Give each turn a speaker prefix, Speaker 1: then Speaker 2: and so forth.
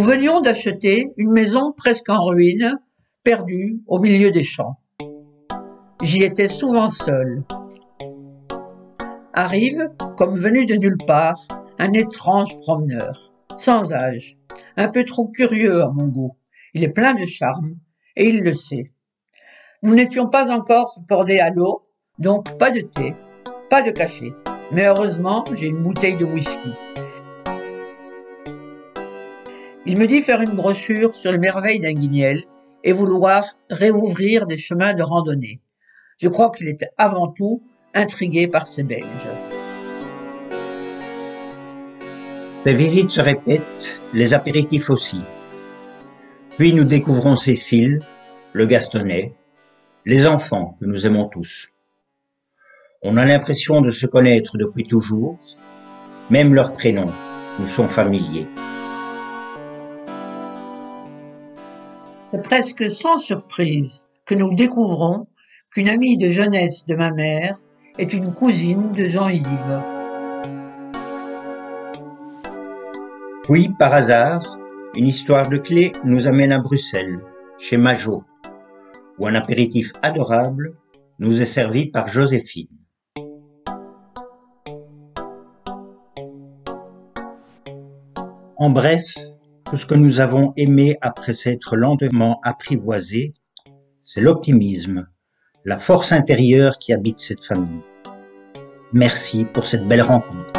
Speaker 1: venions d'acheter une maison presque en ruine, perdue au milieu des champs. J'y étais souvent seul. Arrive, comme venu de nulle part, un étrange promeneur, sans âge, un peu trop curieux à mon goût. Il est plein de charme, et il le sait. Nous n'étions pas encore bordés à l'eau, donc pas de thé, pas de café. Mais heureusement, j'ai une bouteille de whisky. Il me dit faire une brochure sur les merveilles d'Anguignel et vouloir réouvrir des chemins de randonnée. Je crois qu'il était avant tout intrigué par ces Belges.
Speaker 2: Ces visites se répètent, les apéritifs aussi. Puis nous découvrons Cécile, le Gastonnet, les enfants que nous aimons tous. On a l'impression de se connaître depuis toujours, même leurs prénoms nous sont familiers.
Speaker 1: C'est presque sans surprise que nous découvrons qu'une amie de jeunesse de ma mère est une cousine de Jean-Yves.
Speaker 2: Oui, par hasard, une histoire de clé nous amène à Bruxelles, chez Majot, où un apéritif adorable nous est servi par Joséphine. En bref, tout ce que nous avons aimé après s'être lentement apprivoisé, c'est l'optimisme, la force intérieure qui habite cette famille. Merci pour cette belle rencontre.